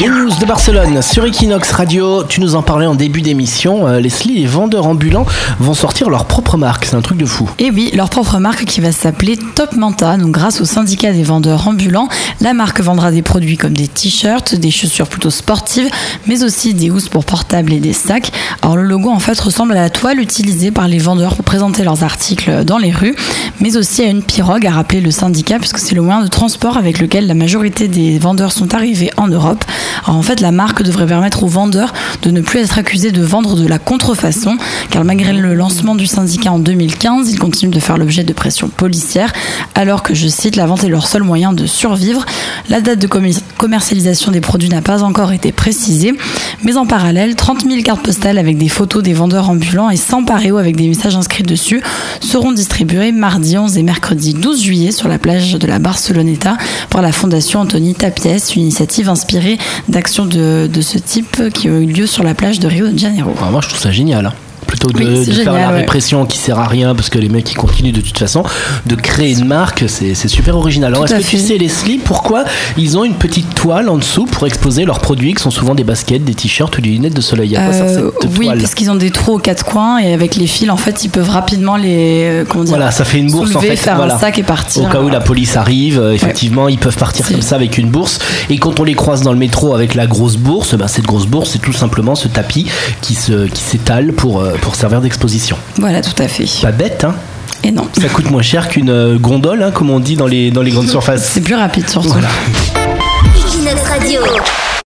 Les news de Barcelone sur Equinox Radio. Tu nous en parlais en début d'émission. Euh, Leslie, les vendeurs ambulants vont sortir leur propre marque. C'est un truc de fou. Et oui, leur propre marque qui va s'appeler Top Manta. Donc, grâce au syndicat des vendeurs ambulants, la marque vendra des produits comme des t-shirts, des chaussures plutôt sportives, mais aussi des housses pour portables et des sacs. Alors, le logo en fait ressemble à la toile utilisée par les vendeurs pour présenter leurs articles dans les rues, mais aussi à une pirogue, à rappeler le syndicat, puisque c'est le moyen de transport avec lequel la majorité des vendeurs sont arrivés en Europe. Alors en fait, la marque devrait permettre aux vendeurs de ne plus être accusés de vendre de la contrefaçon, car malgré le lancement du syndicat en 2015, ils continuent de faire l'objet de pression policière, alors que, je cite, la vente est leur seul moyen de survivre. La date de commercialisation des produits n'a pas encore été précisée, mais en parallèle, 30 000 cartes postales avec des photos des vendeurs ambulants et 100 paréos avec des messages inscrits dessus seront distribués mardi 11 et mercredi 12 juillet sur la plage de la Barceloneta par la Fondation Anthony Tapies, une initiative inspirée d'actions de, ce type qui ont eu lieu sur la plage de Rio de Janeiro. Ah, moi, je trouve ça génial. Hein plutôt que de, faire la répression qui sert à rien parce que les mecs ils continuent de toute façon, de créer une marque, c'est super original. Alors est-ce que tu sais Leslie pourquoi ils ont une petite toile en dessous pour exposer leurs produits qui sont souvent des baskets, des t-shirts ou des lunettes de soleil? Il y a quoi euh, Oui, parce qu'ils ont des trous aux quatre coins et avec les fils en fait ils peuvent rapidement les euh, comment dire, Voilà, ça fait une bourse soulever, en fait. faire voilà. un sac et partir. Au cas où la police arrive, euh, effectivement, ils peuvent partir comme ça avec une bourse. Et quand on les croise dans le métro avec la grosse bourse, ben, cette grosse bourse c'est tout simplement ce tapis qui se qui s'étale pour pour servir d'exposition. Voilà, tout à fait. Pas bête, hein Et non. Ça coûte moins cher qu'une euh, gondole, hein, comme on dit dans les, dans les grandes surfaces. C'est plus rapide surtout. Voilà. Equinox Radio.